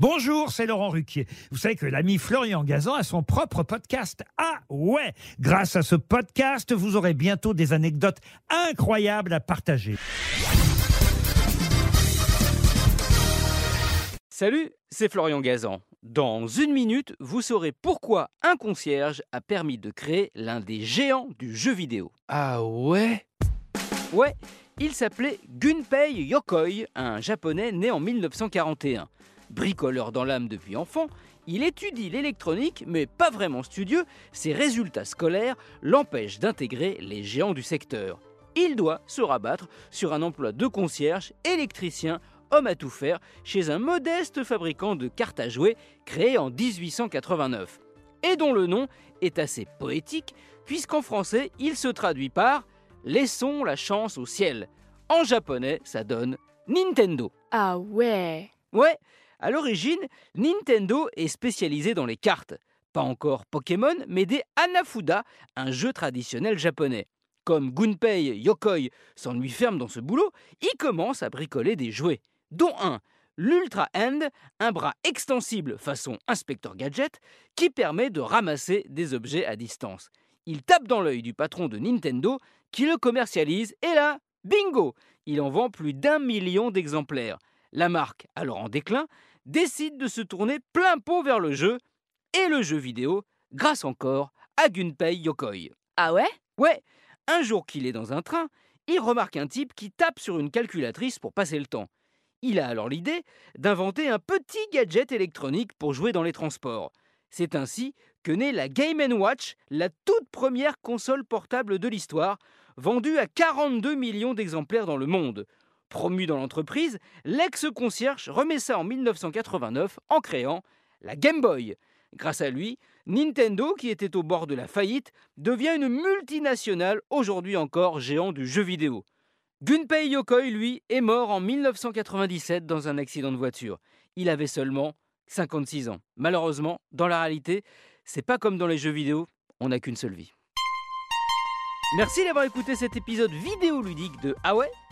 Bonjour, c'est Laurent Ruquier. Vous savez que l'ami Florian Gazan a son propre podcast. Ah ouais Grâce à ce podcast, vous aurez bientôt des anecdotes incroyables à partager. Salut, c'est Florian Gazan. Dans une minute, vous saurez pourquoi un concierge a permis de créer l'un des géants du jeu vidéo. Ah ouais? Ouais, il s'appelait Gunpei Yokoi, un japonais né en 1941. Bricoleur dans l'âme depuis enfant, il étudie l'électronique, mais pas vraiment studieux, ses résultats scolaires l'empêchent d'intégrer les géants du secteur. Il doit se rabattre sur un emploi de concierge, électricien, homme à tout faire, chez un modeste fabricant de cartes à jouer créé en 1889, et dont le nom est assez poétique, puisqu'en français il se traduit par Laissons la chance au ciel. En japonais, ça donne Nintendo. Ah ouais Ouais, à l'origine, Nintendo est spécialisé dans les cartes. Pas encore Pokémon, mais des Hanafuda, un jeu traditionnel japonais. Comme Gunpei Yokoi s'ennuie ferme dans ce boulot, il commence à bricoler des jouets, dont un, l'Ultra Hand, un bras extensible façon inspecteur gadget qui permet de ramasser des objets à distance. Il tape dans l'œil du patron de Nintendo qui le commercialise et là, bingo Il en vend plus d'un million d'exemplaires. La marque, alors en déclin, décide de se tourner plein pot vers le jeu et le jeu vidéo grâce encore à Gunpei Yokoi. Ah ouais? Ouais, un jour qu'il est dans un train, il remarque un type qui tape sur une calculatrice pour passer le temps. Il a alors l'idée d'inventer un petit gadget électronique pour jouer dans les transports. C'est ainsi que naît la Game Watch, la toute première console portable de l'histoire, vendue à 42 millions d'exemplaires dans le monde. Promu dans l'entreprise, l'ex-concierge remet ça en 1989 en créant la Game Boy. Grâce à lui, Nintendo, qui était au bord de la faillite, devient une multinationale, aujourd'hui encore géant du jeu vidéo. Gunpei Yokoi, lui, est mort en 1997 dans un accident de voiture. Il avait seulement 56 ans. Malheureusement, dans la réalité, c'est pas comme dans les jeux vidéo, on n'a qu'une seule vie. Merci d'avoir écouté cet épisode vidéoludique de Ah